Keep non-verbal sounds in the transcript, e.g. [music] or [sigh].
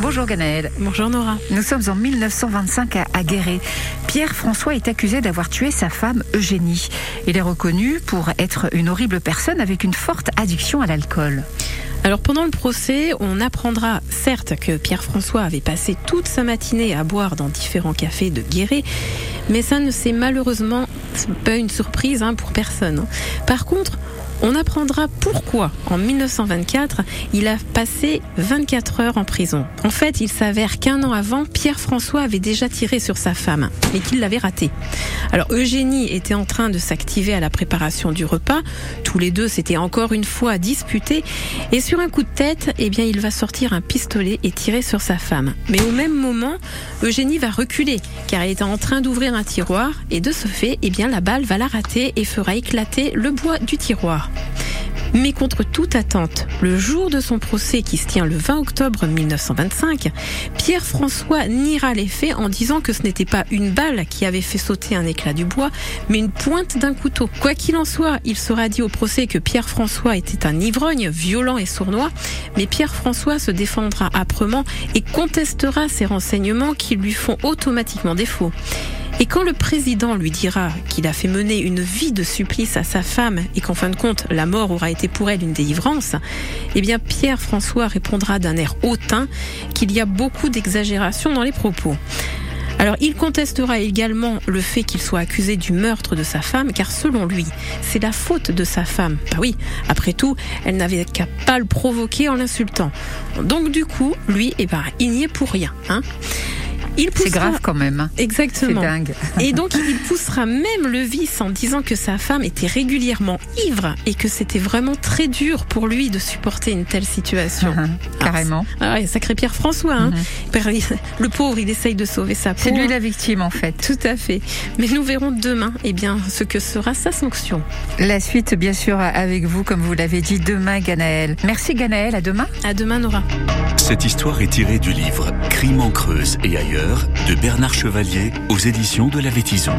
Bonjour Ganaël. Bonjour Nora. Nous sommes en 1925 à, à Guéret. Pierre-François est accusé d'avoir tué sa femme Eugénie. Il est reconnu pour être une horrible personne avec une forte addiction à l'alcool. Alors pendant le procès, on apprendra certes que Pierre-François avait passé toute sa matinée à boire dans différents cafés de Guéret, mais ça ne s'est malheureusement pas une surprise hein, pour personne. Par contre, on apprendra pourquoi, en 1924, il a passé 24 heures en prison. En fait, il s'avère qu'un an avant, Pierre-François avait déjà tiré sur sa femme, mais qu'il l'avait raté. Alors Eugénie était en train de s'activer à la préparation du repas. Tous les deux s'étaient encore une fois disputés. Et sur un coup de tête, eh bien, il va sortir un pistolet et tirer sur sa femme. Mais au même moment, Eugénie va reculer, car elle était en train d'ouvrir un tiroir. Et de ce fait, eh bien, la balle va la rater et fera éclater le bois du tiroir. Mais contre toute attente, le jour de son procès qui se tient le 20 octobre 1925, Pierre-François niera les faits en disant que ce n'était pas une balle qui avait fait sauter un éclat du bois, mais une pointe d'un couteau. Quoi qu'il en soit, il sera dit au procès que Pierre-François était un ivrogne, violent et sournois, mais Pierre-François se défendra âprement et contestera ces renseignements qui lui font automatiquement défaut. Et quand le président lui dira qu'il a fait mener une vie de supplice à sa femme et qu'en fin de compte la mort aura été pour elle une délivrance, eh bien Pierre François répondra d'un air hautain qu'il y a beaucoup d'exagération dans les propos. Alors il contestera également le fait qu'il soit accusé du meurtre de sa femme, car selon lui, c'est la faute de sa femme. Bah oui, après tout, elle n'avait qu'à pas le provoquer en l'insultant. Donc du coup, lui, eh ben, il n'y est pour rien. Hein c'est grave quand même. Exactement. C'est dingue. [laughs] Et donc il poussera même le vice en disant que sa femme était régulièrement ivre et que c'était vraiment très dur pour lui de supporter une telle situation. Uh-huh. Carrément. Ah, ah sacré Pierre François. Hein. Uh-huh. [laughs] Le pauvre, il essaye de sauver sa peau. C'est lui la victime en fait. Tout à fait. Mais nous verrons demain, eh bien, ce que sera sa sanction. La suite, bien sûr, avec vous, comme vous l'avez dit, demain, Ganaël. Merci Ganaël. À demain. À demain, Nora. Cette histoire est tirée du livre Crime en Creuse et ailleurs de Bernard Chevalier aux éditions de la Vétison.